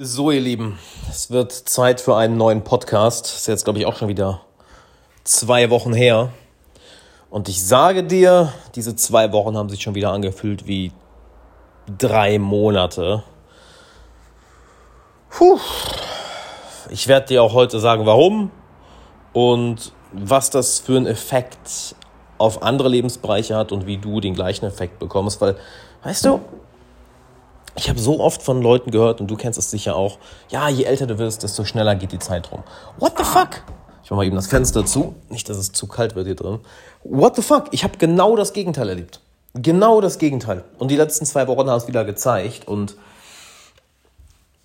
So, ihr Lieben, es wird Zeit für einen neuen Podcast. Ist jetzt, glaube ich, auch schon wieder zwei Wochen her. Und ich sage dir, diese zwei Wochen haben sich schon wieder angefühlt wie drei Monate. Puh. Ich werde dir auch heute sagen, warum und was das für einen Effekt auf andere Lebensbereiche hat und wie du den gleichen Effekt bekommst. Weil, weißt du, ich habe so oft von Leuten gehört, und du kennst es sicher auch, ja, je älter du wirst, desto schneller geht die Zeit rum. What the fuck? Ich mache mal eben das Fenster zu. Nicht, dass es zu kalt wird hier drin. What the fuck? Ich habe genau das Gegenteil erlebt. Genau das Gegenteil. Und die letzten zwei Wochen haben es wieder gezeigt. Und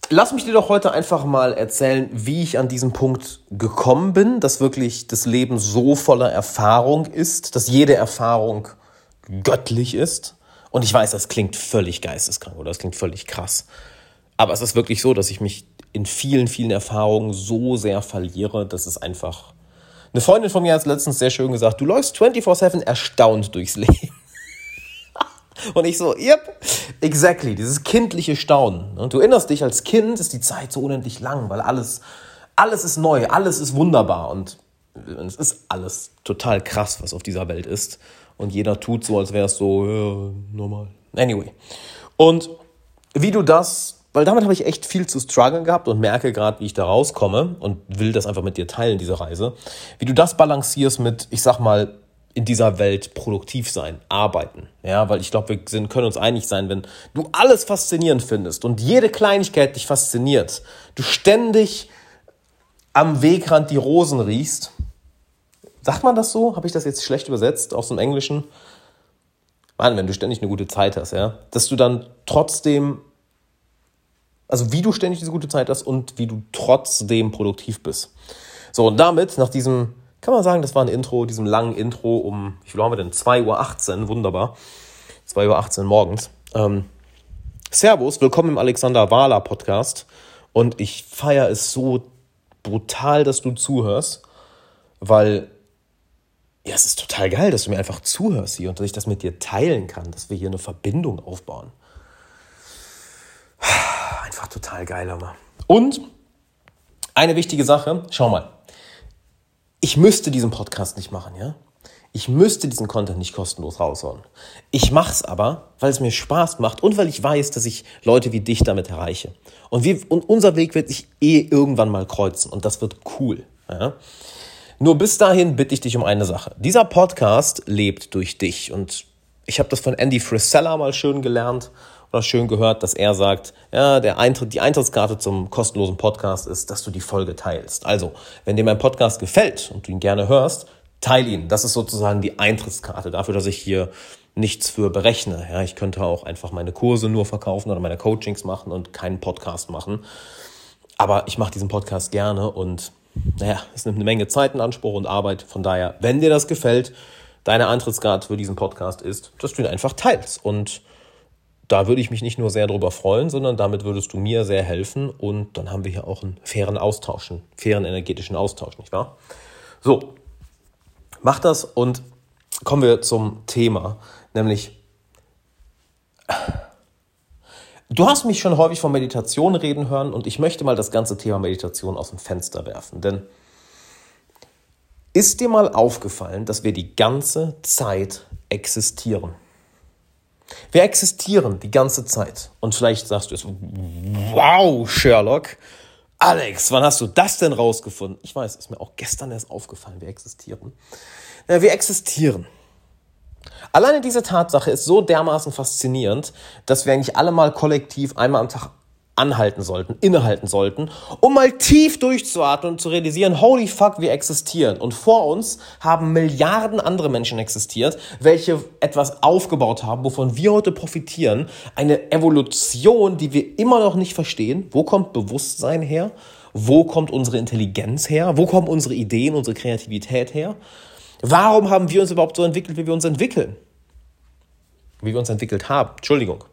lass mich dir doch heute einfach mal erzählen, wie ich an diesen Punkt gekommen bin, dass wirklich das Leben so voller Erfahrung ist, dass jede Erfahrung göttlich ist und ich weiß, das klingt völlig geisteskrank oder das klingt völlig krass. Aber es ist wirklich so, dass ich mich in vielen, vielen Erfahrungen so sehr verliere, dass es einfach. Eine Freundin von mir hat letztens sehr schön gesagt: Du läufst 24-7 erstaunt durchs Leben. Und ich so, yep, exactly, dieses kindliche Staunen. Und du erinnerst dich, als Kind ist die Zeit so unendlich lang, weil alles, alles ist neu, alles ist wunderbar und es ist alles total krass, was auf dieser Welt ist und jeder tut so, als wäre es so ja, normal. Anyway. Und wie du das, weil damit habe ich echt viel zu strugglen gehabt und merke gerade, wie ich da rauskomme und will das einfach mit dir teilen, diese Reise. Wie du das balancierst mit, ich sag mal, in dieser Welt produktiv sein, arbeiten. Ja, weil ich glaube, wir sind, können uns einig sein, wenn du alles faszinierend findest und jede Kleinigkeit dich fasziniert, du ständig am Wegrand die Rosen riechst, Sagt man das so? Habe ich das jetzt schlecht übersetzt aus dem Englischen? Mann, wenn du ständig eine gute Zeit hast, ja, dass du dann trotzdem, also wie du ständig diese gute Zeit hast und wie du trotzdem produktiv bist. So, und damit, nach diesem, kann man sagen, das war ein Intro, diesem langen Intro um, wie viel haben wir denn? 2.18 Uhr, wunderbar. 2.18 Uhr morgens. Ähm, Servus, willkommen im Alexander Wahler Podcast. Und ich feiere es so brutal, dass du zuhörst, weil ja, es ist total geil, dass du mir einfach zuhörst hier und dass ich das mit dir teilen kann, dass wir hier eine Verbindung aufbauen. Einfach total geil, Hammer. Und eine wichtige Sache, schau mal. Ich müsste diesen Podcast nicht machen, ja? Ich müsste diesen Content nicht kostenlos raushauen. Ich mache es aber, weil es mir Spaß macht und weil ich weiß, dass ich Leute wie dich damit erreiche. Und, wir, und unser Weg wird sich eh irgendwann mal kreuzen und das wird cool. Ja? Nur bis dahin bitte ich dich um eine Sache. Dieser Podcast lebt durch dich und ich habe das von Andy Frisella mal schön gelernt oder schön gehört, dass er sagt, ja, der Eintritt, die Eintrittskarte zum kostenlosen Podcast ist, dass du die Folge teilst. Also, wenn dir mein Podcast gefällt und du ihn gerne hörst, teil ihn. Das ist sozusagen die Eintrittskarte dafür, dass ich hier nichts für berechne. Ja, ich könnte auch einfach meine Kurse nur verkaufen oder meine Coachings machen und keinen Podcast machen. Aber ich mache diesen Podcast gerne und naja, es nimmt eine Menge Zeit in Anspruch und Arbeit. Von daher, wenn dir das gefällt, deine Eintrittsgrad für diesen Podcast ist, dass du ihn einfach teilst. Und da würde ich mich nicht nur sehr darüber freuen, sondern damit würdest du mir sehr helfen. Und dann haben wir hier auch einen fairen Austausch, einen fairen energetischen Austausch, nicht wahr? So, mach das und kommen wir zum Thema, nämlich Du hast mich schon häufig von Meditation reden hören und ich möchte mal das ganze Thema Meditation aus dem Fenster werfen. Denn ist dir mal aufgefallen, dass wir die ganze Zeit existieren? Wir existieren die ganze Zeit. Und vielleicht sagst du es, wow, Sherlock. Alex, wann hast du das denn rausgefunden? Ich weiß, ist mir auch gestern erst aufgefallen, wir existieren. Ja, wir existieren. Alleine diese Tatsache ist so dermaßen faszinierend, dass wir eigentlich alle mal kollektiv einmal am Tag anhalten sollten, innehalten sollten, um mal tief durchzuatmen und zu realisieren, holy fuck, wir existieren. Und vor uns haben Milliarden andere Menschen existiert, welche etwas aufgebaut haben, wovon wir heute profitieren. Eine Evolution, die wir immer noch nicht verstehen. Wo kommt Bewusstsein her? Wo kommt unsere Intelligenz her? Wo kommen unsere Ideen, unsere Kreativität her? Warum haben wir uns überhaupt so entwickelt, wie wir uns entwickeln? Wie wir uns entwickelt haben. Entschuldigung.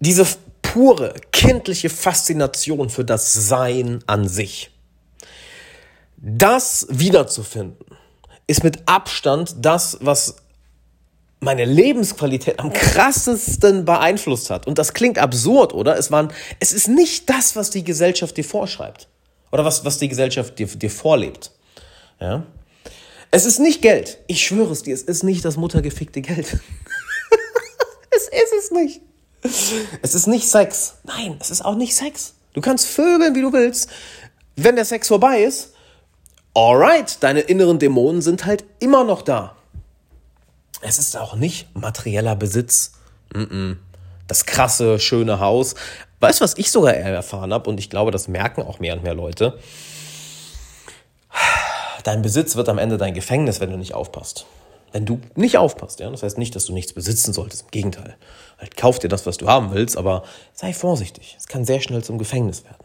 Diese pure kindliche Faszination für das Sein an sich. Das wiederzufinden, ist mit Abstand das, was meine Lebensqualität am krassesten beeinflusst hat. Und das klingt absurd, oder? Es, waren, es ist nicht das, was die Gesellschaft dir vorschreibt. Oder was, was die Gesellschaft dir, dir vorlebt. Ja? Es ist nicht Geld. Ich schwöre es dir, es ist nicht das muttergefickte Geld. es ist es nicht. Es ist nicht Sex. Nein, es ist auch nicht Sex. Du kannst vögeln, wie du willst. Wenn der Sex vorbei ist, alright, deine inneren Dämonen sind halt immer noch da. Es ist auch nicht materieller Besitz. Das krasse, schöne Haus. Weißt du, was ich sogar erfahren habe? Und ich glaube, das merken auch mehr und mehr Leute. Dein Besitz wird am Ende dein Gefängnis, wenn du nicht aufpasst. Wenn du nicht aufpasst, ja. Das heißt nicht, dass du nichts besitzen solltest. Im Gegenteil. Halt, kauf dir das, was du haben willst, aber sei vorsichtig. Es kann sehr schnell zum Gefängnis werden.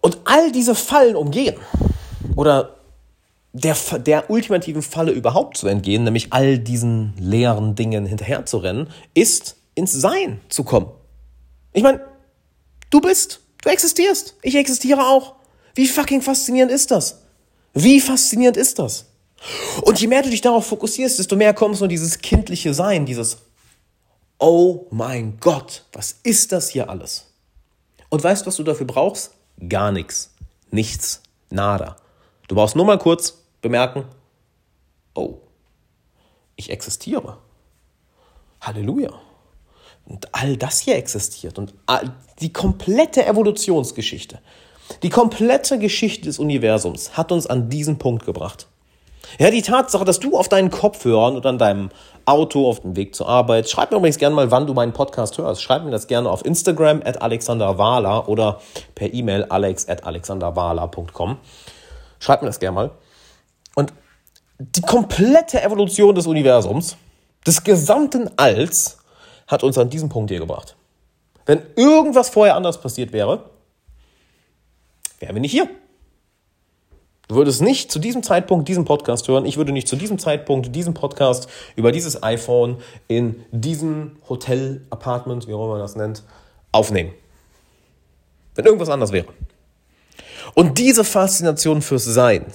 Und all diese Fallen umgehen oder der, der ultimativen Falle überhaupt zu entgehen, nämlich all diesen leeren Dingen hinterherzurennen, ist ins Sein zu kommen. Ich meine, du bist, du existierst, ich existiere auch. Wie fucking faszinierend ist das? Wie faszinierend ist das? Und je mehr du dich darauf fokussierst, desto mehr kommst du in dieses kindliche Sein, dieses Oh mein Gott, was ist das hier alles? Und weißt du, was du dafür brauchst? Gar nichts. Nichts. Nada. Du brauchst nur mal kurz bemerken, oh, ich existiere. Halleluja. Und all das hier existiert und die komplette Evolutionsgeschichte, die komplette Geschichte des Universums hat uns an diesen Punkt gebracht. Ja, die Tatsache, dass du auf deinen Kopfhörern oder an deinem Auto auf dem Weg zur Arbeit, schreib mir übrigens gerne mal, wann du meinen Podcast hörst. Schreib mir das gerne auf Instagram at alexanderwala oder per E-Mail alex at alexanderwala.com. Schreib mir das gerne mal. Und die komplette Evolution des Universums, des gesamten Alls, hat uns an diesen Punkt hier gebracht. Wenn irgendwas vorher anders passiert wäre, wären wir nicht hier. Du würdest nicht zu diesem Zeitpunkt diesen Podcast hören. Ich würde nicht zu diesem Zeitpunkt diesen Podcast über dieses iPhone in diesem Hotel, Apartment, wie auch immer man das nennt, aufnehmen. Wenn irgendwas anders wäre. Und diese Faszination fürs Sein,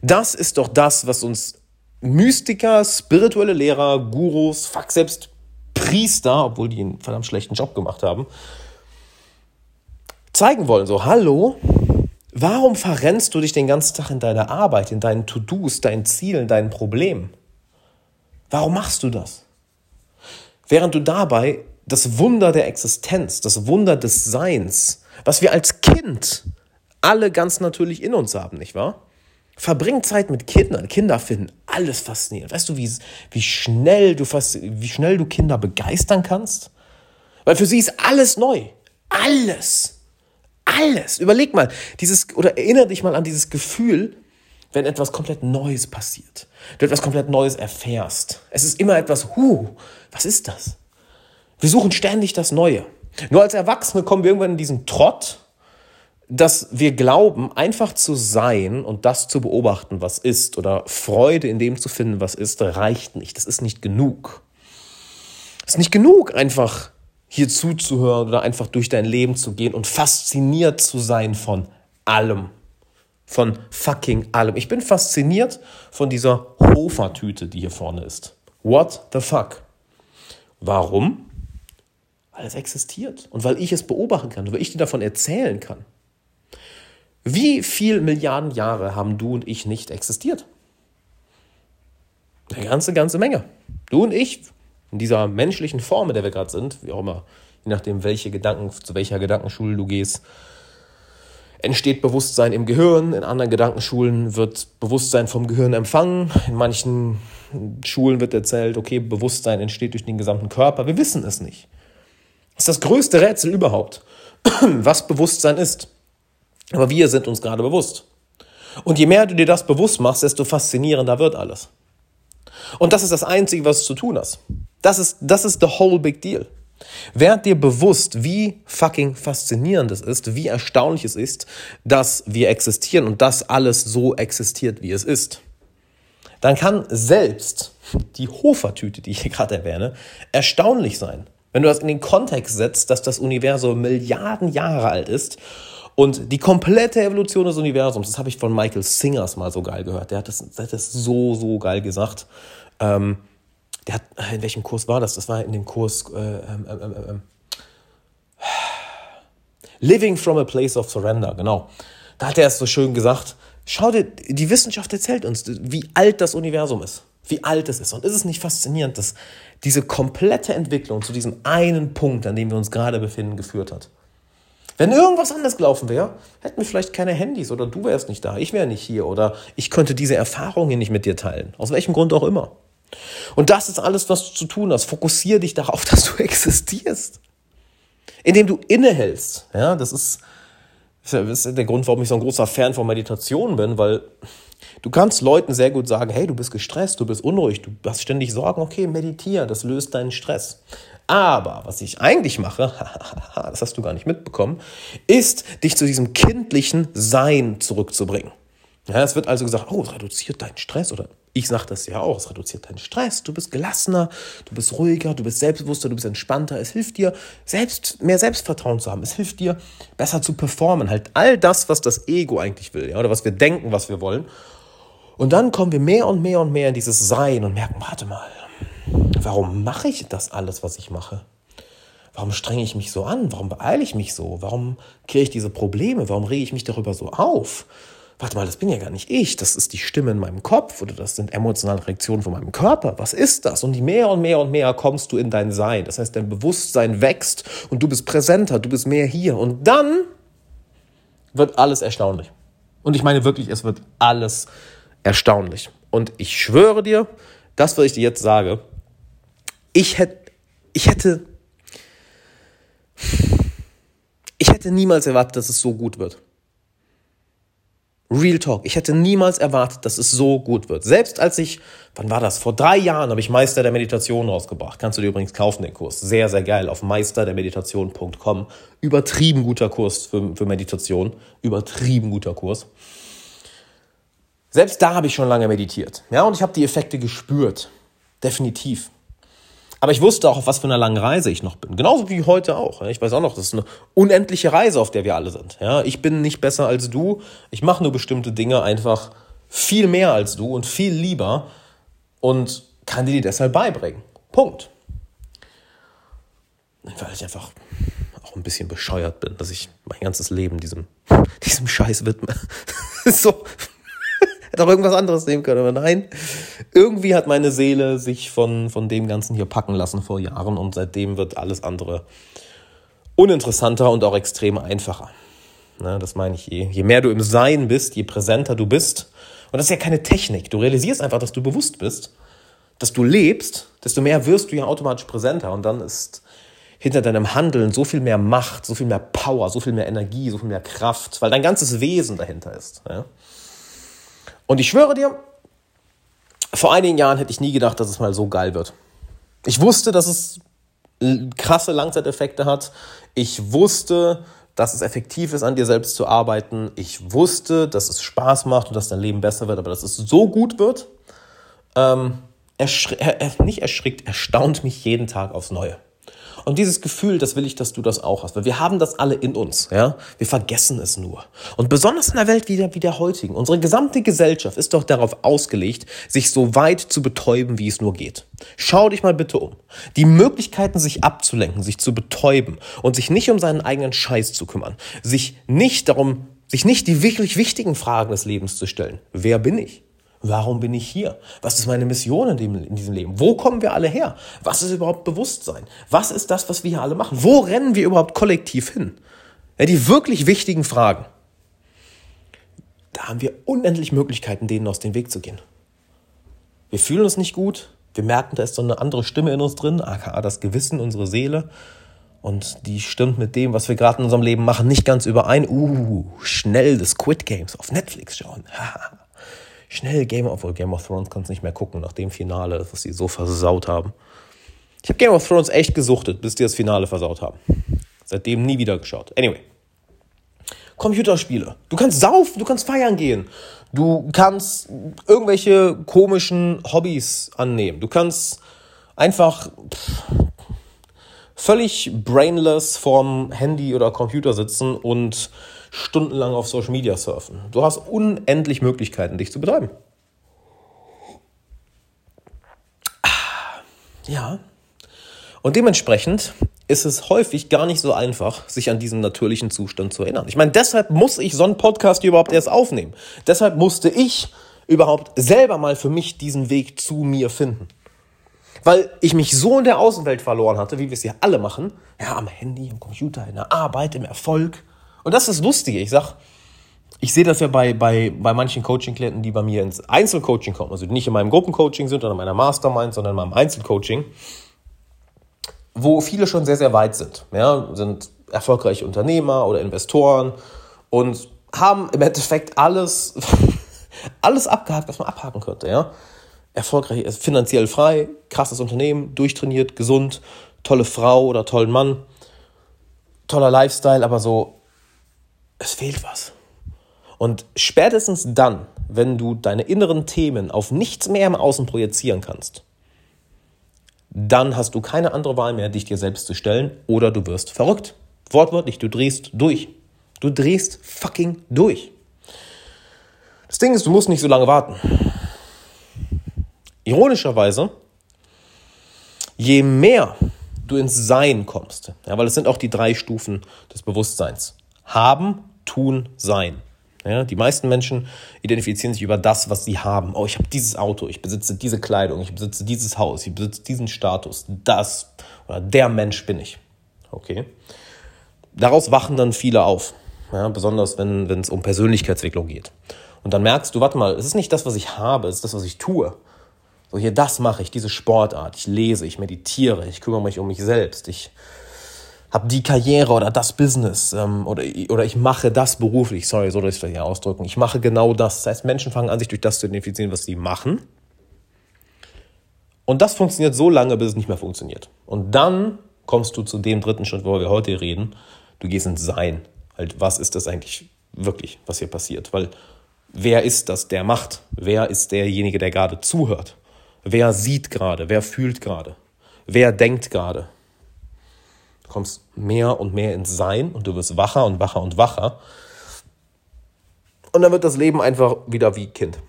das ist doch das, was uns Mystiker, spirituelle Lehrer, Gurus, fuck, selbst Priester, obwohl die einen verdammt schlechten Job gemacht haben, zeigen wollen. So, hallo, warum verrennst du dich den ganzen Tag in deiner Arbeit, in deinen To-Dos, deinen Zielen, deinen Problemen? Warum machst du das? Während du dabei das Wunder der Existenz, das Wunder des Seins, was wir als Kind alle ganz natürlich in uns haben, nicht wahr? Verbring Zeit mit Kindern. Kinder finden alles faszinierend. Weißt du, wie, wie, schnell du wie schnell du Kinder begeistern kannst? Weil für sie ist alles neu. Alles. Alles. Überleg mal, dieses, oder erinnere dich mal an dieses Gefühl, wenn etwas komplett Neues passiert. Du etwas komplett Neues erfährst. Es ist immer etwas, huh, was ist das? Wir suchen ständig das Neue. Nur als Erwachsene kommen wir irgendwann in diesen Trott, dass wir glauben, einfach zu sein und das zu beobachten, was ist, oder Freude in dem zu finden, was ist, reicht nicht. Das ist nicht genug. Es ist nicht genug, einfach hier zuzuhören oder einfach durch dein Leben zu gehen und fasziniert zu sein von allem. Von fucking allem. Ich bin fasziniert von dieser Hofer-Tüte, die hier vorne ist. What the fuck? Warum? Weil es existiert und weil ich es beobachten kann, weil ich dir davon erzählen kann. Wie viele Milliarden Jahre haben du und ich nicht existiert? Eine ganze, ganze Menge. Du und ich, in dieser menschlichen Form, in der wir gerade sind, wie auch immer, je nachdem, welche Gedanken, zu welcher Gedankenschule du gehst, entsteht Bewusstsein im Gehirn. In anderen Gedankenschulen wird Bewusstsein vom Gehirn empfangen. In manchen Schulen wird erzählt, okay, Bewusstsein entsteht durch den gesamten Körper. Wir wissen es nicht. Das ist das größte Rätsel überhaupt, was Bewusstsein ist. Aber wir sind uns gerade bewusst. Und je mehr du dir das bewusst machst, desto faszinierender wird alles. Und das ist das Einzige, was du zu tun hast. Das ist, das ist the whole big deal. Werd dir bewusst, wie fucking faszinierend es ist, wie erstaunlich es ist, dass wir existieren und dass alles so existiert, wie es ist. Dann kann selbst die Hofertüte, die ich hier gerade erwähne, erstaunlich sein. Wenn du das in den Kontext setzt, dass das Universum Milliarden Jahre alt ist und die komplette Evolution des Universums, das habe ich von Michael Singers mal so geil gehört. Der hat das, der hat das so, so geil gesagt. Ähm, der hat, in welchem Kurs war das? Das war in dem Kurs äh, ähm, ähm, ähm, ähm Living from a Place of Surrender, genau. Da hat er es so schön gesagt, schau dir, die Wissenschaft erzählt uns, wie alt das Universum ist, wie alt es ist. Und ist es nicht faszinierend, dass diese komplette Entwicklung zu diesem einen Punkt, an dem wir uns gerade befinden, geführt hat? Wenn irgendwas anders gelaufen wäre, hätten wir vielleicht keine Handys oder du wärst nicht da, ich wäre nicht hier oder ich könnte diese Erfahrungen nicht mit dir teilen. Aus welchem Grund auch immer. Und das ist alles, was du zu tun hast. Fokussiere dich darauf, dass du existierst. Indem du innehältst. Ja, das ist, das ist der Grund, warum ich so ein großer Fan von Meditation bin, weil du kannst Leuten sehr gut sagen, hey, du bist gestresst, du bist unruhig, du hast ständig Sorgen, okay, meditiere, das löst deinen Stress. Aber was ich eigentlich mache, das hast du gar nicht mitbekommen, ist, dich zu diesem kindlichen Sein zurückzubringen. Ja, es wird also gesagt, oh, reduziert deinen Stress oder ich sage das ja auch, es reduziert deinen Stress, du bist gelassener, du bist ruhiger, du bist selbstbewusster, du bist entspannter. Es hilft dir, selbst, mehr Selbstvertrauen zu haben. Es hilft dir, besser zu performen. Halt all das, was das Ego eigentlich will, ja, oder was wir denken, was wir wollen. Und dann kommen wir mehr und mehr und mehr in dieses Sein und merken, warte mal, warum mache ich das alles, was ich mache? Warum strenge ich mich so an? Warum beeile ich mich so? Warum kriege ich diese Probleme? Warum rege ich mich darüber so auf? Warte mal, das bin ja gar nicht ich, das ist die Stimme in meinem Kopf oder das sind emotionale Reaktionen von meinem Körper. Was ist das? Und mehr und mehr und mehr kommst du in dein Sein. Das heißt, dein Bewusstsein wächst und du bist präsenter, du bist mehr hier. Und dann wird alles erstaunlich. Und ich meine wirklich, es wird alles erstaunlich. Und ich schwöre dir, das, was ich dir jetzt sage, ich hätte, ich hätte, ich hätte niemals erwartet, dass es so gut wird. Real Talk. Ich hätte niemals erwartet, dass es so gut wird. Selbst als ich, wann war das? Vor drei Jahren habe ich Meister der Meditation rausgebracht. Kannst du dir übrigens kaufen, den Kurs. Sehr, sehr geil. Auf meisterdermeditation.com. Übertrieben guter Kurs für, für Meditation. Übertrieben guter Kurs. Selbst da habe ich schon lange meditiert. Ja, und ich habe die Effekte gespürt. Definitiv. Aber ich wusste auch, auf was für einer langen Reise ich noch bin. Genauso wie heute auch. Ich weiß auch noch, das ist eine unendliche Reise, auf der wir alle sind. Ich bin nicht besser als du. Ich mache nur bestimmte Dinge einfach viel mehr als du und viel lieber und kann dir die deshalb beibringen. Punkt. Weil ich einfach auch ein bisschen bescheuert bin, dass ich mein ganzes Leben diesem, diesem Scheiß widme. so Hätte auch irgendwas anderes nehmen können, aber nein. Irgendwie hat meine Seele sich von, von dem Ganzen hier packen lassen vor Jahren und seitdem wird alles andere uninteressanter und auch extrem einfacher. Ne, das meine ich je. Je mehr du im Sein bist, je präsenter du bist. Und das ist ja keine Technik. Du realisierst einfach, dass du bewusst bist, dass du lebst, desto mehr wirst du ja automatisch präsenter. Und dann ist hinter deinem Handeln so viel mehr Macht, so viel mehr Power, so viel mehr Energie, so viel mehr Kraft, weil dein ganzes Wesen dahinter ist. Ja? Und ich schwöre dir, vor einigen Jahren hätte ich nie gedacht, dass es mal so geil wird. Ich wusste, dass es krasse Langzeiteffekte hat. Ich wusste, dass es effektiv ist, an dir selbst zu arbeiten. Ich wusste, dass es Spaß macht und dass dein Leben besser wird, aber dass es so gut wird, ähm, erschri er, nicht erschrickt, erstaunt mich jeden Tag aufs Neue. Und dieses Gefühl, das will ich, dass du das auch hast. Weil wir haben das alle in uns. Ja? Wir vergessen es nur. Und besonders in einer Welt wie der, wie der heutigen. Unsere gesamte Gesellschaft ist doch darauf ausgelegt, sich so weit zu betäuben, wie es nur geht. Schau dich mal bitte um. Die Möglichkeiten, sich abzulenken, sich zu betäuben und sich nicht um seinen eigenen Scheiß zu kümmern, sich nicht darum, sich nicht die wirklich wichtigen Fragen des Lebens zu stellen. Wer bin ich? Warum bin ich hier? Was ist meine Mission in, dem, in diesem Leben? Wo kommen wir alle her? Was ist überhaupt Bewusstsein? Was ist das, was wir hier alle machen? Wo rennen wir überhaupt kollektiv hin? Ja, die wirklich wichtigen Fragen. Da haben wir unendlich Möglichkeiten, denen aus dem Weg zu gehen. Wir fühlen uns nicht gut. Wir merken, da ist so eine andere Stimme in uns drin, aka das Gewissen, unsere Seele. Und die stimmt mit dem, was wir gerade in unserem Leben machen, nicht ganz überein. Uh, schnell das Quit Games auf Netflix schauen. schnell Game of, Game of Thrones kannst nicht mehr gucken nach dem Finale, was sie so versaut haben. Ich habe Game of Thrones echt gesuchtet, bis die das Finale versaut haben. Seitdem nie wieder geschaut. Anyway. Computerspiele. Du kannst saufen, du kannst feiern gehen. Du kannst irgendwelche komischen Hobbys annehmen. Du kannst einfach pff, völlig brainless vorm Handy oder Computer sitzen und stundenlang auf Social Media surfen. Du hast unendlich Möglichkeiten, dich zu betreiben. Ja. Und dementsprechend ist es häufig gar nicht so einfach, sich an diesen natürlichen Zustand zu erinnern. Ich meine, deshalb muss ich so einen Podcast überhaupt erst aufnehmen. Deshalb musste ich überhaupt selber mal für mich diesen Weg zu mir finden. Weil ich mich so in der Außenwelt verloren hatte, wie wir es ja alle machen. Ja, am Handy, am Computer, in der Arbeit, im Erfolg. Und das ist lustig. Ich sag, ich sehe das ja bei, bei, bei manchen Coaching-Klienten, die bei mir ins Einzelcoaching kommen, also nicht in meinem Gruppencoaching sind oder in meiner Mastermind, sondern in meinem Einzelcoaching wo viele schon sehr, sehr weit sind. Ja, sind erfolgreiche Unternehmer oder Investoren und haben im Endeffekt alles, alles abgehakt, was man abhaken könnte. Ja? Erfolgreich, finanziell frei, krasses Unternehmen, durchtrainiert, gesund, tolle Frau oder tollen Mann, toller Lifestyle, aber so, es fehlt was. Und spätestens dann, wenn du deine inneren Themen auf nichts mehr im Außen projizieren kannst, dann hast du keine andere Wahl mehr, dich dir selbst zu stellen oder du wirst verrückt. Wortwörtlich, du drehst durch. Du drehst fucking durch. Das Ding ist, du musst nicht so lange warten. Ironischerweise, je mehr du ins Sein kommst, ja, weil es sind auch die drei Stufen des Bewusstseins. Haben, tun, sein. Ja, die meisten Menschen identifizieren sich über das, was sie haben. Oh, ich habe dieses Auto, ich besitze diese Kleidung, ich besitze dieses Haus, ich besitze diesen Status, das oder der Mensch bin ich. Okay. Daraus wachen dann viele auf. Ja, besonders wenn es um Persönlichkeitsentwicklung geht. Und dann merkst du, warte mal, es ist nicht das, was ich habe, es ist das, was ich tue. So, hier, das mache ich, diese Sportart. Ich lese, ich meditiere, ich kümmere mich um mich selbst, ich habe die Karriere oder das Business ähm, oder, oder ich mache das beruflich. Sorry, so soll ich es vielleicht ausdrücken. Ich mache genau das. Das heißt, Menschen fangen an, sich durch das zu identifizieren, was sie machen. Und das funktioniert so lange, bis es nicht mehr funktioniert. Und dann kommst du zu dem dritten Schritt, wo wir heute reden. Du gehst ins Sein. Halt, was ist das eigentlich wirklich, was hier passiert? Weil wer ist das, der macht? Wer ist derjenige, der gerade zuhört? Wer sieht gerade? Wer fühlt gerade? Wer denkt gerade? Kommst mehr und mehr ins Sein und du wirst wacher und wacher und wacher. Und dann wird das Leben einfach wieder wie Kind.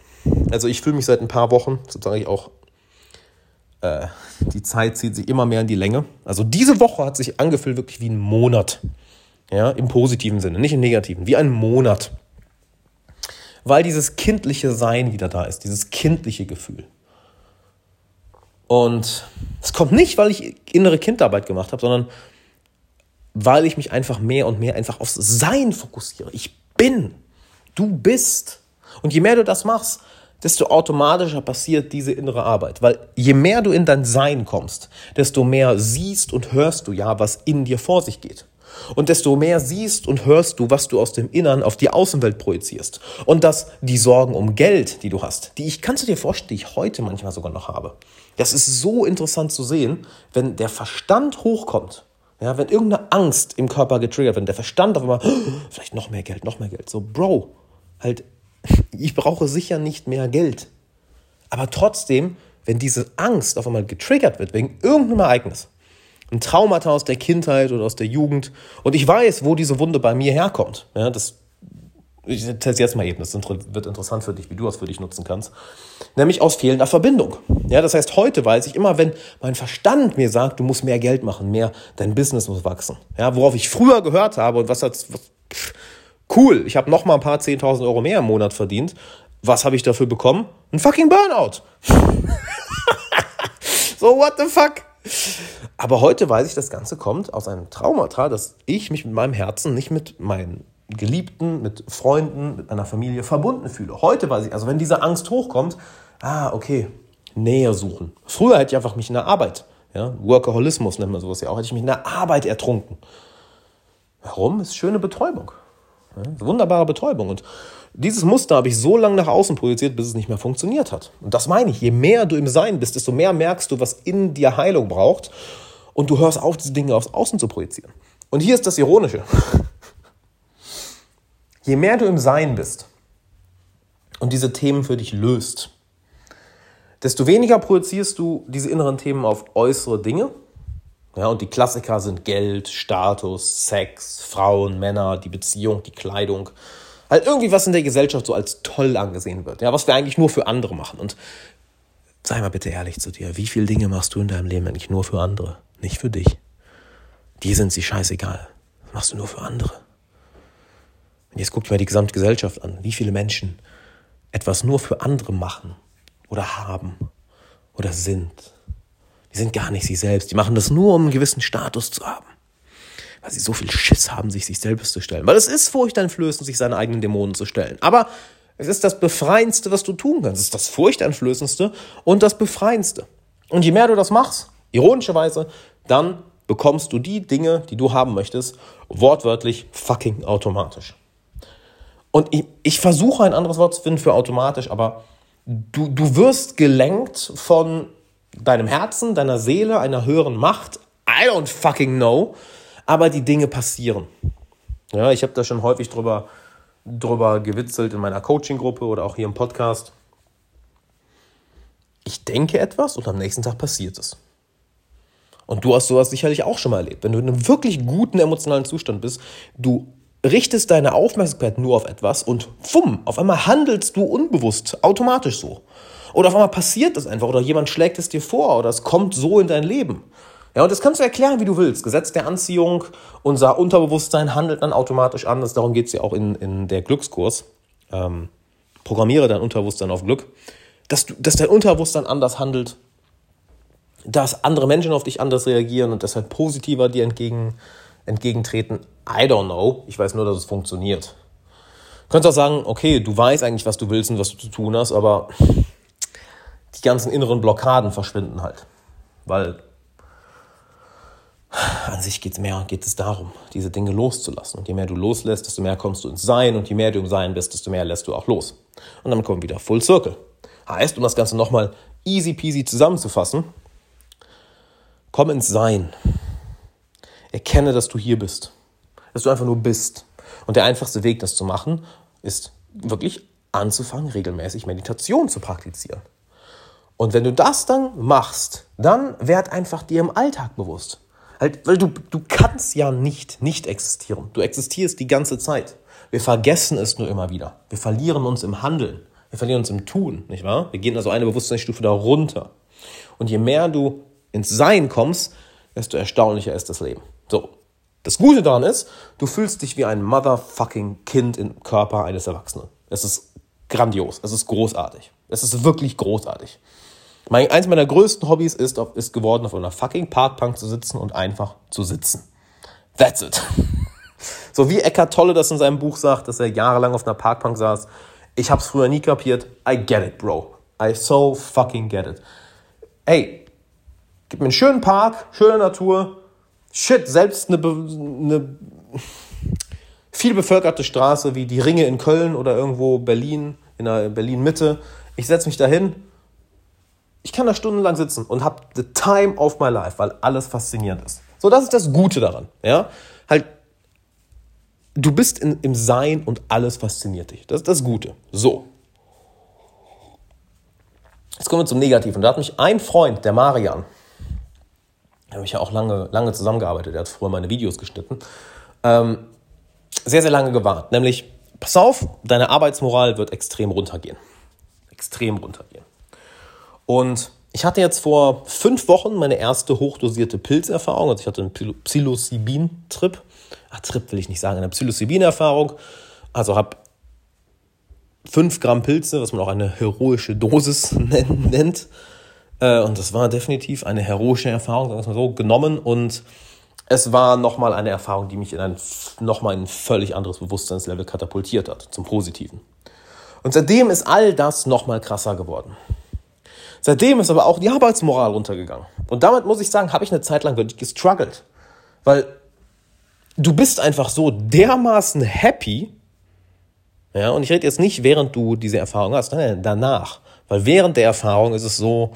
Also ich fühle mich seit ein paar Wochen, sozusagen ich auch, äh, die Zeit zieht sich immer mehr in die Länge. Also diese Woche hat sich angefühlt wirklich wie ein Monat. Ja, im positiven Sinne, nicht im negativen, wie ein Monat. Weil dieses kindliche Sein wieder da ist, dieses kindliche Gefühl. Und es kommt nicht, weil ich innere Kindarbeit gemacht habe, sondern weil ich mich einfach mehr und mehr einfach aufs Sein fokussiere. Ich bin, du bist. Und je mehr du das machst, desto automatischer passiert diese innere Arbeit. Weil je mehr du in dein Sein kommst, desto mehr siehst und hörst du ja, was in dir vor sich geht. Und desto mehr siehst und hörst du, was du aus dem Innern auf die Außenwelt projizierst. Und dass die Sorgen um Geld, die du hast, die ich, kannst du dir vorstellen, die ich heute manchmal sogar noch habe. Das ist so interessant zu sehen, wenn der Verstand hochkommt ja, wenn irgendeine Angst im Körper getriggert wird, der Verstand auf einmal, vielleicht noch mehr Geld, noch mehr Geld. So, Bro, halt, ich brauche sicher nicht mehr Geld. Aber trotzdem, wenn diese Angst auf einmal getriggert wird, wegen irgendeinem Ereignis, ein Traumata aus der Kindheit oder aus der Jugend, und ich weiß, wo diese Wunde bei mir herkommt, ja, das ich teste jetzt mal eben, das wird interessant für dich, wie du das für dich nutzen kannst, nämlich aus fehlender Verbindung. Ja, das heißt, heute weiß ich immer, wenn mein Verstand mir sagt, du musst mehr Geld machen, mehr, dein Business muss wachsen. Ja, worauf ich früher gehört habe und was hat, cool, ich habe noch mal ein paar 10.000 Euro mehr im Monat verdient. Was habe ich dafür bekommen? Ein fucking Burnout. so, what the fuck? Aber heute weiß ich, das Ganze kommt aus einem Traumata, dass ich mich mit meinem Herzen nicht mit meinen Geliebten, mit Freunden, mit meiner Familie verbunden fühle. Heute weiß ich, also wenn diese Angst hochkommt, ah, okay, Nähe suchen. Früher hätte ich einfach mich in der Arbeit, ja, Workaholismus nennt man sowas ja auch, hätte ich mich in der Arbeit ertrunken. Warum? Ist schöne Betäubung. Ja, wunderbare Betäubung. Und dieses Muster habe ich so lange nach außen projiziert, bis es nicht mehr funktioniert hat. Und das meine ich. Je mehr du im Sein bist, desto mehr merkst du, was in dir Heilung braucht. Und du hörst auf, diese Dinge aufs Außen zu projizieren. Und hier ist das Ironische. Je mehr du im Sein bist und diese Themen für dich löst, desto weniger projizierst du diese inneren Themen auf äußere Dinge. Ja, und die Klassiker sind Geld, Status, Sex, Frauen, Männer, die Beziehung, die Kleidung. Halt irgendwie was in der Gesellschaft so als toll angesehen wird. Ja, was wir eigentlich nur für andere machen. Und sei mal bitte ehrlich zu dir. Wie viele Dinge machst du in deinem Leben eigentlich nur für andere, nicht für dich? Die sind sie scheißegal. Das machst du nur für andere. Und jetzt guck dir mal die gesamte Gesellschaft an. Wie viele Menschen etwas nur für andere machen oder haben oder sind. Die sind gar nicht sie selbst. Die machen das nur, um einen gewissen Status zu haben. Weil sie so viel Schiss haben, sich sich selbst zu stellen. Weil es ist furchteinflößend, sich seine eigenen Dämonen zu stellen. Aber es ist das Befreiendste, was du tun kannst. Es ist das Furchteinflößendste und das Befreiendste. Und je mehr du das machst, ironischerweise, dann bekommst du die Dinge, die du haben möchtest, wortwörtlich fucking automatisch. Und ich, ich versuche ein anderes Wort zu finden für automatisch, aber du, du wirst gelenkt von deinem Herzen, deiner Seele, einer höheren Macht. I don't fucking know. Aber die Dinge passieren. Ja, ich habe da schon häufig drüber, drüber gewitzelt in meiner Coaching-Gruppe oder auch hier im Podcast. Ich denke etwas und am nächsten Tag passiert es. Und du hast sowas sicherlich auch schon mal erlebt. Wenn du in einem wirklich guten emotionalen Zustand bist, du richtest deine Aufmerksamkeit nur auf etwas und fumm, auf einmal handelst du unbewusst, automatisch so. Oder auf einmal passiert das einfach oder jemand schlägt es dir vor oder es kommt so in dein Leben. Ja, und das kannst du erklären, wie du willst. Gesetz der Anziehung, unser Unterbewusstsein handelt dann automatisch anders. Darum geht es ja auch in, in der Glückskurs. Ähm, programmiere dein Unterbewusstsein auf Glück. Dass, du, dass dein Unterbewusstsein anders handelt, dass andere Menschen auf dich anders reagieren und deshalb positiver dir entgegen, entgegentreten. I don't know. Ich weiß nur, dass es funktioniert. Du könntest auch sagen, okay, du weißt eigentlich, was du willst und was du zu tun hast, aber die ganzen inneren Blockaden verschwinden halt. Weil an sich geht es mehr, geht es darum, diese Dinge loszulassen. Und je mehr du loslässt, desto mehr kommst du ins Sein. Und je mehr du im Sein bist, desto mehr lässt du auch los. Und dann kommen wir wieder Full Circle. Heißt, um das Ganze nochmal easy peasy zusammenzufassen, komm ins Sein. Erkenne, dass du hier bist. Dass du einfach nur bist. Und der einfachste Weg, das zu machen, ist wirklich anzufangen, regelmäßig Meditation zu praktizieren. Und wenn du das dann machst, dann werd einfach dir im Alltag bewusst. Halt, weil du, du kannst ja nicht nicht existieren. Du existierst die ganze Zeit. Wir vergessen es nur immer wieder. Wir verlieren uns im Handeln. Wir verlieren uns im Tun, nicht wahr? Wir gehen also eine Bewusstseinsstufe da runter. Und je mehr du ins Sein kommst, desto erstaunlicher ist das Leben. So. Das Gute daran ist, du fühlst dich wie ein motherfucking Kind im Körper eines Erwachsenen. Es ist grandios. Es ist großartig. Es ist wirklich großartig. Mein, eins meiner größten Hobbys ist, ist geworden, auf einer fucking Parkbank zu sitzen und einfach zu sitzen. That's it. So wie Eckhart Tolle das in seinem Buch sagt, dass er jahrelang auf einer Parkbank saß. Ich hab's früher nie kapiert. I get it, bro. I so fucking get it. Ey, gib mir einen schönen Park, schöne Natur. Shit, selbst eine, eine viel bevölkerte Straße wie die Ringe in Köln oder irgendwo Berlin, in der Berlin Mitte. Ich setze mich dahin ich kann da stundenlang sitzen und habe the time of my life, weil alles faszinierend ist. So, das ist das Gute daran. Ja, halt, du bist in, im Sein und alles fasziniert dich. Das ist das Gute. So. Jetzt kommen wir zum Negativen. Da hat mich ein Freund, der Marian, der habe ich ja auch lange, lange zusammengearbeitet, der hat früher meine Videos geschnitten, ähm, sehr, sehr lange gewarnt. Nämlich, pass auf, deine Arbeitsmoral wird extrem runtergehen. Extrem runtergehen. Und ich hatte jetzt vor fünf Wochen meine erste hochdosierte Pilzerfahrung. Also ich hatte einen Psilocybin-Trip. Ach, Trip will ich nicht sagen, eine Psilocybin-Erfahrung. Also habe fünf Gramm Pilze, was man auch eine heroische Dosis nennt. Äh, und das war definitiv eine heroische Erfahrung, sagen wir mal so, genommen. Und es war nochmal eine Erfahrung, die mich in ein nochmal ein völlig anderes Bewusstseinslevel katapultiert hat, zum Positiven. Und seitdem ist all das nochmal krasser geworden. Seitdem ist aber auch die Arbeitsmoral runtergegangen. Und damit muss ich sagen, habe ich eine Zeit lang wirklich gestruggelt. Weil du bist einfach so dermaßen happy. Ja, und ich rede jetzt nicht, während du diese Erfahrung hast, nein, danach. Weil während der Erfahrung ist es so,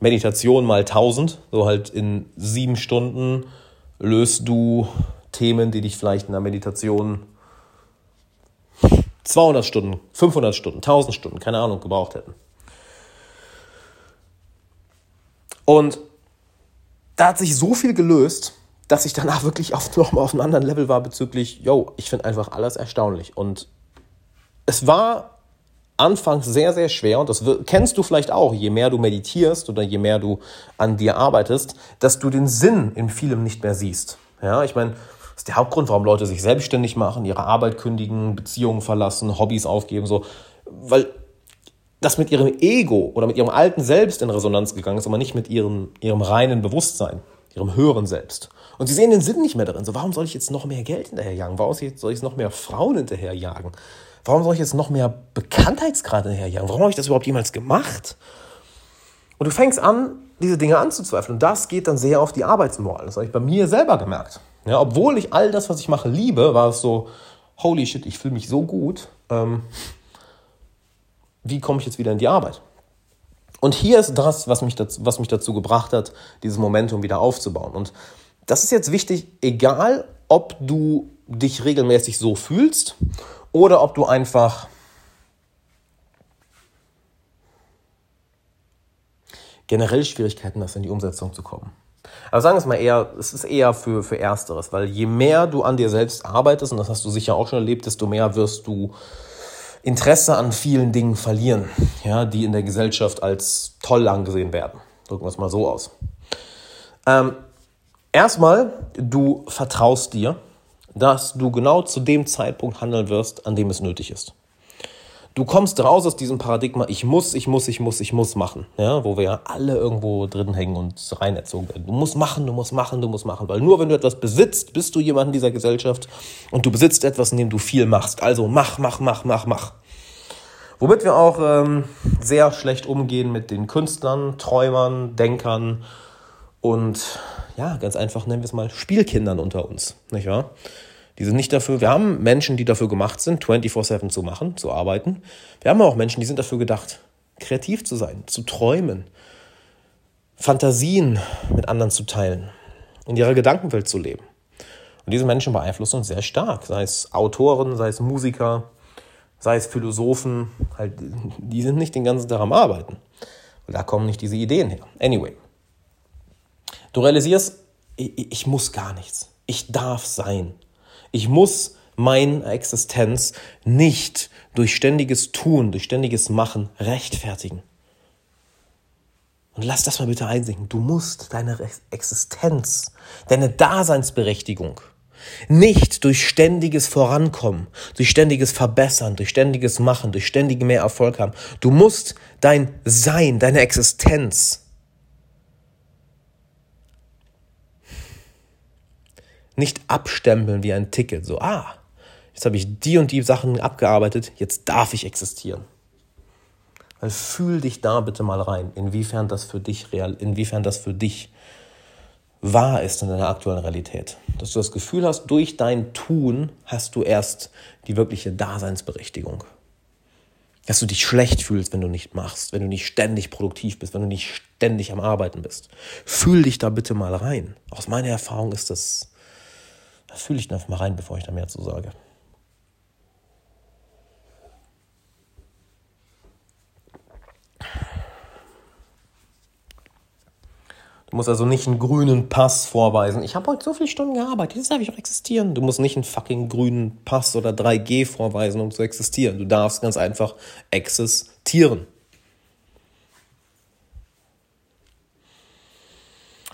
Meditation mal 1000, so halt in sieben Stunden löst du Themen, die dich vielleicht in der Meditation 200 Stunden, 500 Stunden, 1000 Stunden, keine Ahnung, gebraucht hätten. Und da hat sich so viel gelöst, dass ich danach wirklich auf, noch mal auf einem anderen Level war bezüglich, yo, ich finde einfach alles erstaunlich. Und es war anfangs sehr, sehr schwer und das kennst du vielleicht auch, je mehr du meditierst oder je mehr du an dir arbeitest, dass du den Sinn in vielem nicht mehr siehst. Ja, ich meine, das ist der Hauptgrund, warum Leute sich selbstständig machen, ihre Arbeit kündigen, Beziehungen verlassen, Hobbys aufgeben, so, weil das mit ihrem Ego oder mit ihrem alten Selbst in Resonanz gegangen ist, aber nicht mit ihrem, ihrem reinen Bewusstsein, ihrem höheren Selbst. Und sie sehen den Sinn nicht mehr darin. So, warum soll ich jetzt noch mehr Geld hinterherjagen? Warum soll ich jetzt noch mehr Frauen hinterherjagen? Warum soll ich jetzt noch mehr Bekanntheitsgrad hinterherjagen? Warum habe ich das überhaupt jemals gemacht? Und du fängst an, diese Dinge anzuzweifeln. Und das geht dann sehr auf die Arbeitsmoral. Das habe ich bei mir selber gemerkt. Ja, obwohl ich all das, was ich mache, liebe, war es so, holy shit, ich fühle mich so gut. Ähm, wie komme ich jetzt wieder in die Arbeit? Und hier ist das, was mich, dazu, was mich dazu gebracht hat, dieses Momentum wieder aufzubauen. Und das ist jetzt wichtig, egal ob du dich regelmäßig so fühlst oder ob du einfach generell Schwierigkeiten hast, in die Umsetzung zu kommen. Aber sagen wir es mal eher, es ist eher für, für Ersteres, weil je mehr du an dir selbst arbeitest, und das hast du sicher auch schon erlebt, desto mehr wirst du Interesse an vielen Dingen verlieren, ja, die in der Gesellschaft als toll angesehen werden. Drücken wir es mal so aus. Ähm, erstmal, du vertraust dir, dass du genau zu dem Zeitpunkt handeln wirst, an dem es nötig ist. Du kommst raus aus diesem Paradigma, ich muss, ich muss, ich muss, ich muss machen, ja, wo wir ja alle irgendwo drin hängen und rein erzogen werden. Du musst machen, du musst machen, du musst machen, weil nur wenn du etwas besitzt, bist du jemand in dieser Gesellschaft und du besitzt etwas, in dem du viel machst. Also mach, mach, mach, mach, mach. Womit wir auch ähm, sehr schlecht umgehen mit den Künstlern, Träumern, Denkern und ja, ganz einfach nennen wir es mal Spielkindern unter uns, nicht wahr? Die sind nicht dafür, wir haben Menschen, die dafür gemacht sind, 24-7 zu machen, zu arbeiten. Wir haben auch Menschen, die sind dafür gedacht, kreativ zu sein, zu träumen, Fantasien mit anderen zu teilen, in ihrer Gedankenwelt zu leben. Und diese Menschen beeinflussen uns sehr stark, sei es Autoren, sei es Musiker, sei es Philosophen, halt, die sind nicht den ganzen Tag am Arbeiten. Und da kommen nicht diese Ideen her. Anyway. Du realisierst, ich, ich muss gar nichts. Ich darf sein. Ich muss meine Existenz nicht durch ständiges Tun, durch ständiges Machen rechtfertigen. Und lass das mal bitte einsinken. Du musst deine Existenz, deine Daseinsberechtigung nicht durch ständiges Vorankommen, durch ständiges Verbessern, durch ständiges Machen, durch ständige mehr Erfolg haben. Du musst dein Sein, deine Existenz nicht abstempeln wie ein Ticket. So, ah, jetzt habe ich die und die Sachen abgearbeitet, jetzt darf ich existieren. Weil fühl dich da bitte mal rein, inwiefern das für dich real, inwiefern das für dich wahr ist in deiner aktuellen Realität. Dass du das Gefühl hast, durch dein Tun hast du erst die wirkliche Daseinsberechtigung. Dass du dich schlecht fühlst, wenn du nicht machst, wenn du nicht ständig produktiv bist, wenn du nicht ständig am Arbeiten bist. Fühl dich da bitte mal rein. Aus meiner Erfahrung ist das da fühle ich da mal rein, bevor ich da mehr zu sage. Du musst also nicht einen grünen Pass vorweisen. Ich habe heute so viele Stunden gearbeitet, jetzt darf ich auch existieren. Du musst nicht einen fucking grünen Pass oder 3G vorweisen, um zu existieren. Du darfst ganz einfach existieren.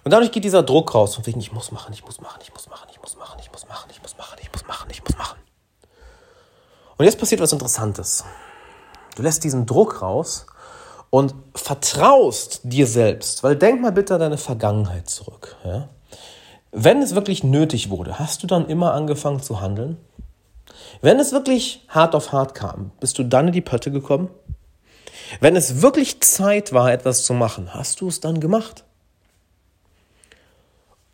Und dadurch geht dieser Druck raus, von wegen, ich muss machen, ich muss machen, ich muss machen, ich muss machen, ich muss machen, ich muss machen, ich muss machen, ich muss machen. Und jetzt passiert was Interessantes. Du lässt diesen Druck raus und vertraust dir selbst, weil denk mal bitte an deine Vergangenheit zurück. Ja? Wenn es wirklich nötig wurde, hast du dann immer angefangen zu handeln? Wenn es wirklich hart auf hart kam, bist du dann in die Pötte gekommen? Wenn es wirklich Zeit war, etwas zu machen, hast du es dann gemacht?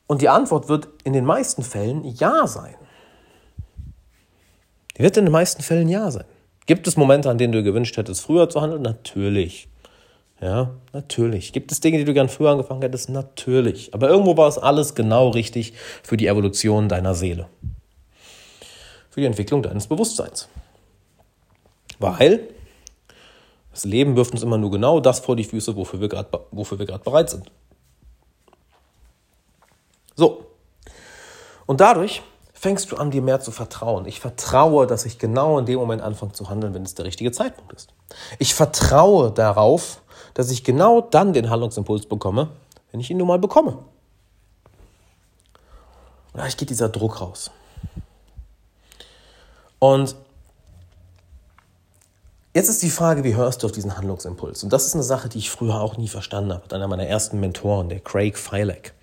Und die Antwort wird in den meisten Fällen Ja sein. Die wird in den meisten Fällen Ja sein. Gibt es Momente, an denen du gewünscht hättest, früher zu handeln? Natürlich. Ja, natürlich. Gibt es Dinge, die du gern früher angefangen hättest? Natürlich. Aber irgendwo war es alles genau richtig für die Evolution deiner Seele. Für die Entwicklung deines Bewusstseins. Weil das Leben wirft uns immer nur genau das vor die Füße, wofür wir gerade bereit sind. So. Und dadurch fängst du an, dir mehr zu vertrauen. Ich vertraue, dass ich genau in dem Moment anfange zu handeln, wenn es der richtige Zeitpunkt ist. Ich vertraue darauf, dass ich genau dann den Handlungsimpuls bekomme, wenn ich ihn nun mal bekomme. Und dadurch geht dieser Druck raus. Und jetzt ist die Frage, wie hörst du auf diesen Handlungsimpuls? Und das ist eine Sache, die ich früher auch nie verstanden habe. Einer meiner ersten Mentoren, der Craig Filek,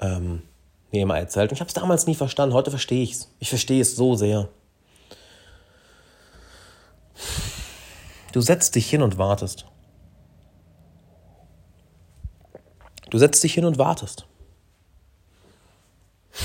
ähm, mir immer erzählt. Und ich habe es damals nie verstanden. Heute verstehe ich es. Ich verstehe es so sehr. Du setzt dich hin und wartest. Du setzt dich hin und wartest.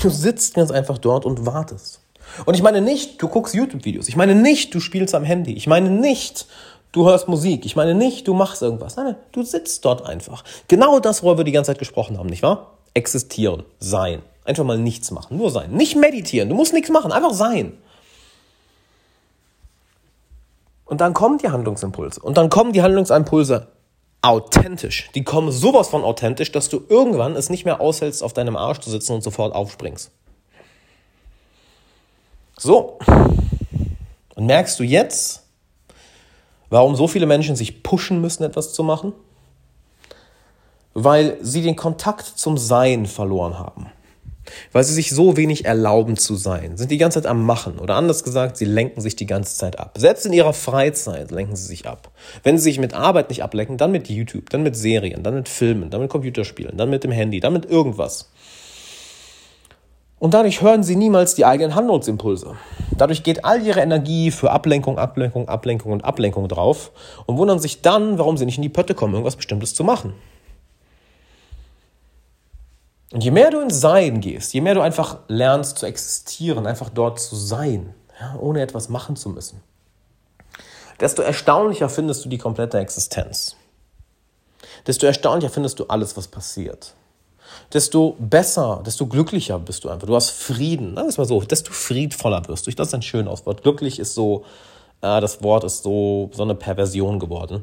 Du sitzt ganz einfach dort und wartest. Und ich meine nicht, du guckst YouTube-Videos. Ich meine nicht, du spielst am Handy. Ich meine nicht, du hörst Musik. Ich meine nicht, du machst irgendwas. Nein, nein, du sitzt dort einfach. Genau das, worüber wir die ganze Zeit gesprochen haben, nicht wahr? Existieren, sein. Einfach mal nichts machen, nur sein. Nicht meditieren, du musst nichts machen, einfach sein. Und dann kommen die Handlungsimpulse. Und dann kommen die Handlungsimpulse authentisch. Die kommen sowas von authentisch, dass du irgendwann es nicht mehr aushältst, auf deinem Arsch zu sitzen und sofort aufspringst. So. Und merkst du jetzt, warum so viele Menschen sich pushen müssen, etwas zu machen? Weil sie den Kontakt zum Sein verloren haben. Weil sie sich so wenig erlauben zu sein, sind die ganze Zeit am Machen. Oder anders gesagt, sie lenken sich die ganze Zeit ab. Selbst in ihrer Freizeit lenken sie sich ab. Wenn sie sich mit Arbeit nicht ablenken, dann mit YouTube, dann mit Serien, dann mit Filmen, dann mit Computerspielen, dann mit dem Handy, dann mit irgendwas. Und dadurch hören sie niemals die eigenen Handlungsimpulse. Dadurch geht all ihre Energie für Ablenkung, Ablenkung, Ablenkung und Ablenkung drauf und wundern sich dann, warum sie nicht in die Pötte kommen, irgendwas Bestimmtes zu machen. Und je mehr du ins Sein gehst, je mehr du einfach lernst zu existieren, einfach dort zu sein, ja, ohne etwas machen zu müssen, desto erstaunlicher findest du die komplette Existenz. Desto erstaunlicher findest du alles, was passiert. Desto besser, desto glücklicher bist du einfach. Du hast Frieden. Das ist mal so, desto friedvoller wirst du. Das ist ein schönes Auswort. Glücklich ist so, äh, das Wort ist so, so eine Perversion geworden.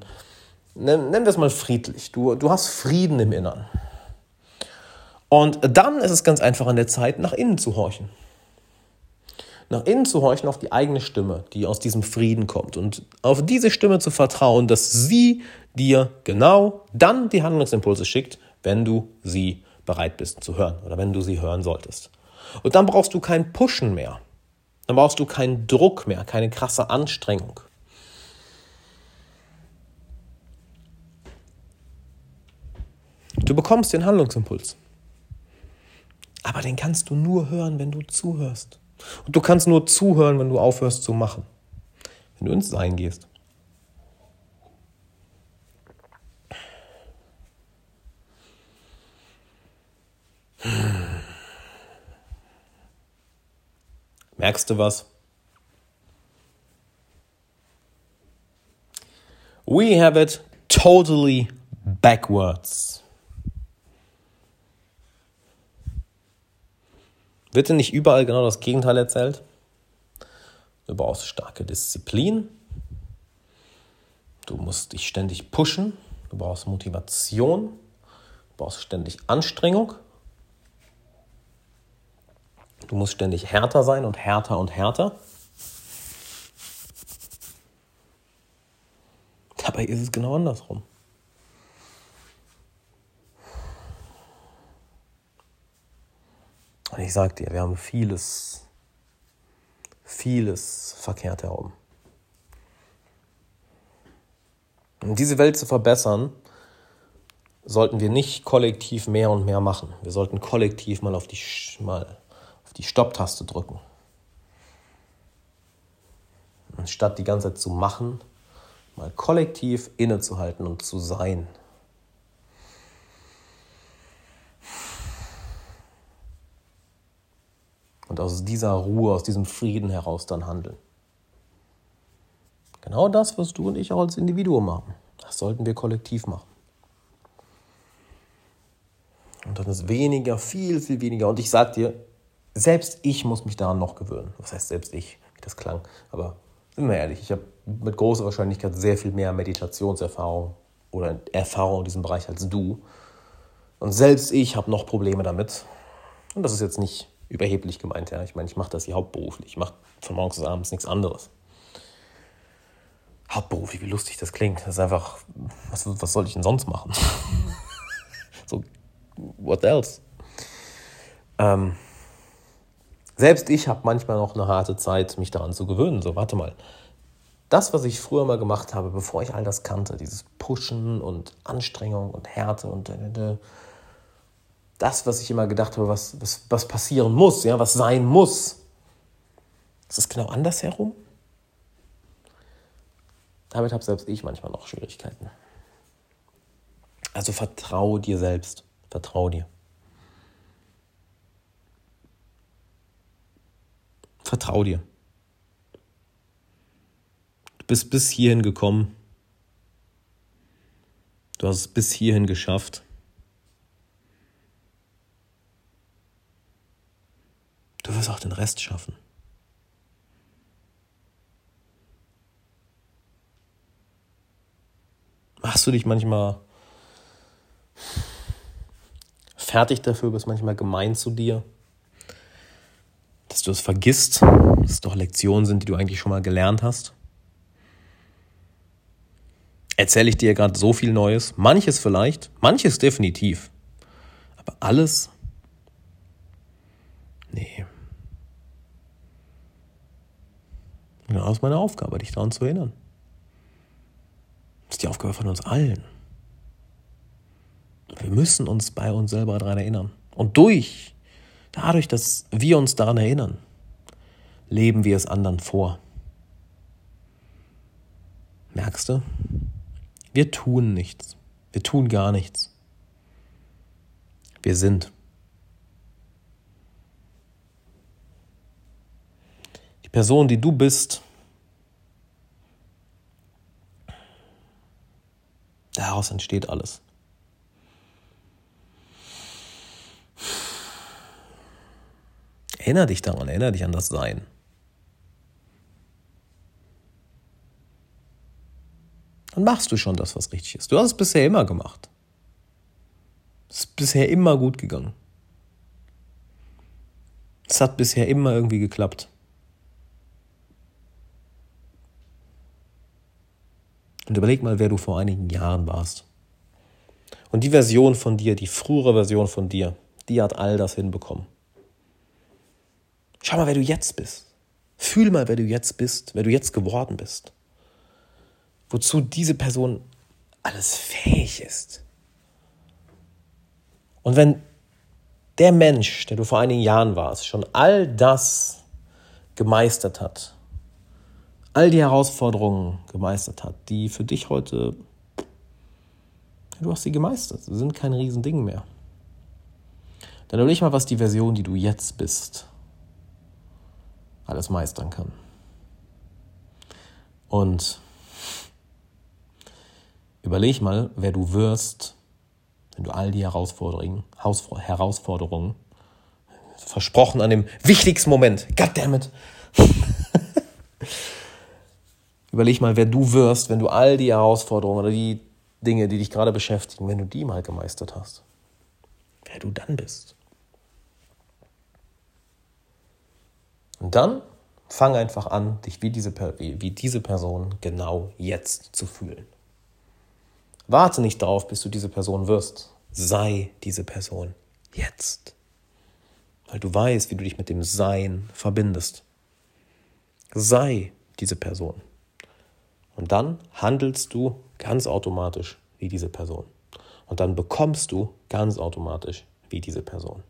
Nennen wir es mal friedlich. Du, du hast Frieden im Innern. Und dann ist es ganz einfach an der Zeit, nach innen zu horchen. Nach innen zu horchen auf die eigene Stimme, die aus diesem Frieden kommt. Und auf diese Stimme zu vertrauen, dass sie dir genau dann die Handlungsimpulse schickt, wenn du sie bereit bist zu hören oder wenn du sie hören solltest. Und dann brauchst du kein Pushen mehr. Dann brauchst du keinen Druck mehr, keine krasse Anstrengung. Du bekommst den Handlungsimpuls. Aber den kannst du nur hören, wenn du zuhörst. Und du kannst nur zuhören, wenn du aufhörst zu machen. Wenn du ins Sein gehst. Merkst du was? We have it totally backwards. Wird dir nicht überall genau das Gegenteil erzählt? Du brauchst starke Disziplin. Du musst dich ständig pushen. Du brauchst Motivation. Du brauchst ständig Anstrengung. Du musst ständig härter sein und härter und härter. Dabei ist es genau andersrum. Und ich sag dir, wir haben vieles, vieles verkehrt herum. Um diese Welt zu verbessern, sollten wir nicht kollektiv mehr und mehr machen. Wir sollten kollektiv mal auf die, mal auf die Stopptaste drücken. Anstatt die ganze Zeit zu machen, mal kollektiv innezuhalten und zu sein. Und aus dieser Ruhe, aus diesem Frieden heraus dann handeln. Genau das, was du und ich auch als Individuum machen. Das sollten wir kollektiv machen. Und dann ist weniger, viel, viel weniger. Und ich sag dir, selbst ich muss mich daran noch gewöhnen. Was heißt selbst ich, wie das klang. Aber sind wir ehrlich, ich habe mit großer Wahrscheinlichkeit sehr viel mehr Meditationserfahrung oder Erfahrung in diesem Bereich als du. Und selbst ich habe noch Probleme damit. Und das ist jetzt nicht überheblich gemeint, ja. Ich meine, ich mache das hier hauptberuflich. Ich mache von morgens bis abends nichts anderes. Hauptberuflich, wie lustig das klingt. Das ist einfach, was, was soll ich denn sonst machen? so, what else? Ähm, selbst ich habe manchmal noch eine harte Zeit, mich daran zu gewöhnen. So, warte mal. Das, was ich früher mal gemacht habe, bevor ich all das kannte, dieses Pushen und Anstrengung und Härte und das, was ich immer gedacht habe, was, was, was passieren muss, ja, was sein muss, ist genau andersherum. Damit habe selbst ich manchmal noch Schwierigkeiten. Also vertraue dir selbst. Vertraue dir. Vertraue dir. Du bist bis hierhin gekommen. Du hast es bis hierhin geschafft. Du wirst auch den Rest schaffen. Machst du dich manchmal fertig dafür, bist manchmal gemein zu dir, dass du es vergisst, dass es doch Lektionen sind, die du eigentlich schon mal gelernt hast? Erzähle ich dir gerade so viel Neues? Manches vielleicht, manches definitiv. Aber alles? Nee. Genau, das ist meine Aufgabe, dich daran zu erinnern. Das ist die Aufgabe von uns allen. Wir müssen uns bei uns selber daran erinnern. Und durch, dadurch, dass wir uns daran erinnern, leben wir es anderen vor. Merkst du? Wir tun nichts. Wir tun gar nichts. Wir sind. Person, die du bist, Daraus entsteht alles. Erinner dich daran, erinnere dich an das Sein. Dann machst du schon das, was richtig ist. Du hast es bisher immer gemacht. Es ist bisher immer gut gegangen. Es hat bisher immer irgendwie geklappt. Und überleg mal, wer du vor einigen Jahren warst. Und die Version von dir, die frühere Version von dir, die hat all das hinbekommen. Schau mal, wer du jetzt bist. Fühl mal, wer du jetzt bist, wer du jetzt geworden bist. Wozu diese Person alles fähig ist. Und wenn der Mensch, der du vor einigen Jahren warst, schon all das gemeistert hat, all die Herausforderungen gemeistert hat, die für dich heute, du hast sie gemeistert, sie sind kein Riesending mehr. Dann überleg mal, was die Version, die du jetzt bist, alles meistern kann. Und überleg mal, wer du wirst, wenn du all die Herausforderungen, Herausforderungen versprochen an dem wichtigsten Moment, goddammit, Überleg mal, wer du wirst, wenn du all die Herausforderungen oder die Dinge, die dich gerade beschäftigen, wenn du die mal gemeistert hast. Wer du dann bist. Und dann fang einfach an, dich wie diese, wie diese Person genau jetzt zu fühlen. Warte nicht darauf, bis du diese Person wirst. Sei diese Person jetzt. Weil du weißt, wie du dich mit dem Sein verbindest. Sei diese Person. Und dann handelst du ganz automatisch wie diese Person. Und dann bekommst du ganz automatisch wie diese Person.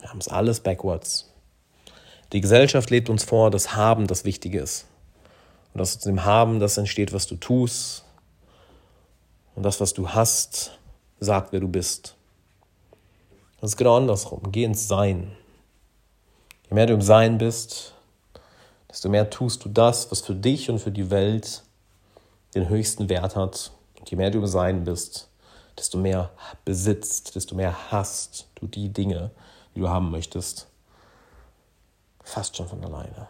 Wir haben es alles backwards. Die Gesellschaft lebt uns vor, dass Haben das Wichtige ist. Und dass aus dem Haben das entsteht, was du tust. Und das, was du hast, sagt, wer du bist. Das ist genau andersrum. Geh ins Sein. Je mehr du im Sein bist, desto mehr tust du das, was für dich und für die Welt den höchsten Wert hat. Und je mehr du im Sein bist, desto mehr besitzt, desto mehr hast du die Dinge, die du haben möchtest. Fast schon von alleine.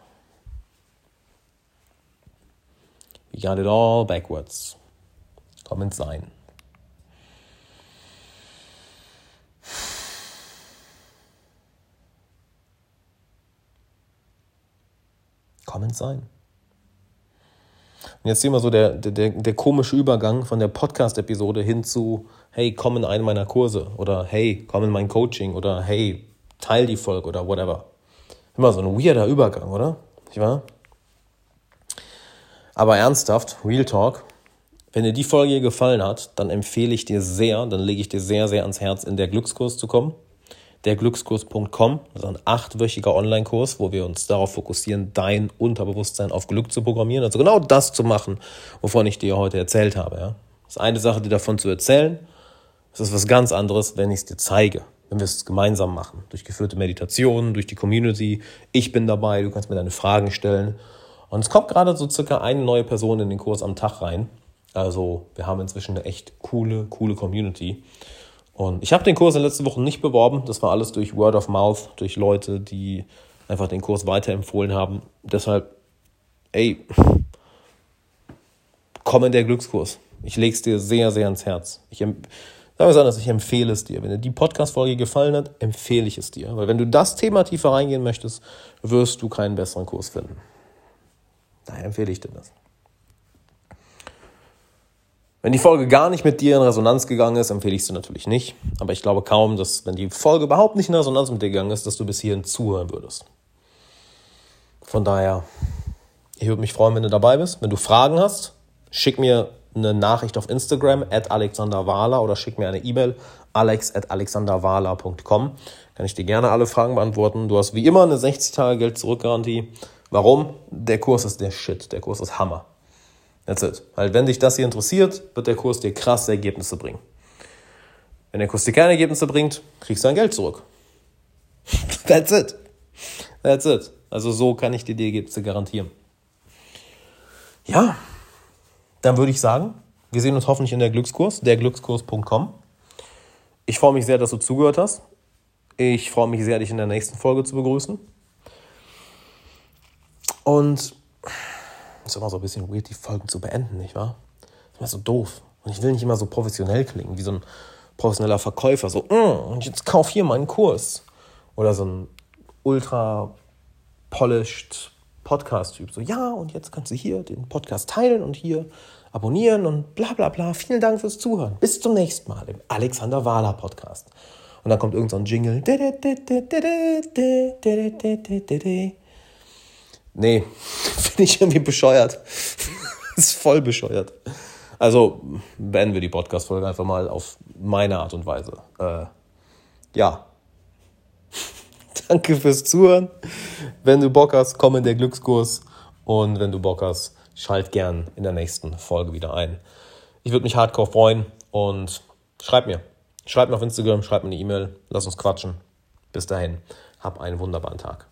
We got it all backwards. Komm ins Sein. Komm ins Sein. Und jetzt sehen wir so der, der, der komische Übergang von der Podcast-Episode hin zu, hey, komm in einen meiner Kurse oder hey, komm in mein Coaching oder hey, teil die Folge oder whatever. Immer so ein weirder Übergang, oder? Nicht wahr? Aber ernsthaft, Real Talk, wenn dir die Folge gefallen hat, dann empfehle ich dir sehr, dann lege ich dir sehr, sehr ans Herz, in der Glückskurs zu kommen. Derglückskurs.com, ist ein achtwöchiger Online-Kurs, wo wir uns darauf fokussieren, dein Unterbewusstsein auf Glück zu programmieren. Also genau das zu machen, wovon ich dir heute erzählt habe. Ja? Das ist eine Sache, dir davon zu erzählen. Das ist was ganz anderes, wenn ich es dir zeige wenn wir es gemeinsam machen, durch geführte Meditationen, durch die Community. Ich bin dabei, du kannst mir deine Fragen stellen. Und es kommt gerade so circa eine neue Person in den Kurs am Tag rein. Also wir haben inzwischen eine echt coole, coole Community. Und ich habe den Kurs in den letzten Wochen nicht beworben. Das war alles durch Word of Mouth, durch Leute, die einfach den Kurs weiterempfohlen haben. Deshalb, ey, komm in der Glückskurs. Ich lege es dir sehr, sehr ans Herz. Ich Sagen wir anders, ich empfehle es dir. Wenn dir die Podcast-Folge gefallen hat, empfehle ich es dir. Weil wenn du das Thema tiefer reingehen möchtest, wirst du keinen besseren Kurs finden. Daher empfehle ich dir das. Wenn die Folge gar nicht mit dir in Resonanz gegangen ist, empfehle ich sie natürlich nicht. Aber ich glaube kaum, dass, wenn die Folge überhaupt nicht in Resonanz mit dir gegangen ist, dass du bis hierhin zuhören würdest. Von daher, ich würde mich freuen, wenn du dabei bist. Wenn du Fragen hast, schick mir eine Nachricht auf Instagram at alexanderwala oder schick mir eine E-Mail alex at alexanderwala.com. Kann ich dir gerne alle Fragen beantworten. Du hast wie immer eine 60 Tage Geld zurück Garantie. Warum? Der Kurs ist der Shit. Der Kurs ist Hammer. That's it. Weil wenn dich das hier interessiert, wird der Kurs dir krasse Ergebnisse bringen. Wenn der Kurs dir keine Ergebnisse bringt, kriegst du dein Geld zurück. That's it. That's it. Also so kann ich dir die Ergebnisse garantieren. Ja, dann würde ich sagen, wir sehen uns hoffentlich in der Glückskurs, derglückskurs.com. Ich freue mich sehr, dass du zugehört hast. Ich freue mich sehr, dich in der nächsten Folge zu begrüßen. Und es ist immer so ein bisschen weird, die Folgen zu beenden, nicht wahr? Das ist immer so doof. Und ich will nicht immer so professionell klingen, wie so ein professioneller Verkäufer. So, mm, und jetzt kauf hier meinen Kurs. Oder so ein ultra polished Podcast-Typ. So, ja, und jetzt kannst du hier den Podcast teilen und hier abonnieren und bla bla bla. Vielen Dank fürs Zuhören. Bis zum nächsten Mal im Alexander Wahler Podcast. Und dann kommt irgend so ein Jingle. Nee, finde ich irgendwie bescheuert. ist voll bescheuert. Also beenden wir die Podcast-Folge einfach mal auf meine Art und Weise. Äh, ja, Danke fürs Zuhören. Wenn du Bock hast, komm in der Glückskurs. Und wenn du Bock hast, schalt gern in der nächsten Folge wieder ein. Ich würde mich hardcore freuen und schreib mir. Schreib mir auf Instagram, schreib mir eine E-Mail, lass uns quatschen. Bis dahin, hab einen wunderbaren Tag.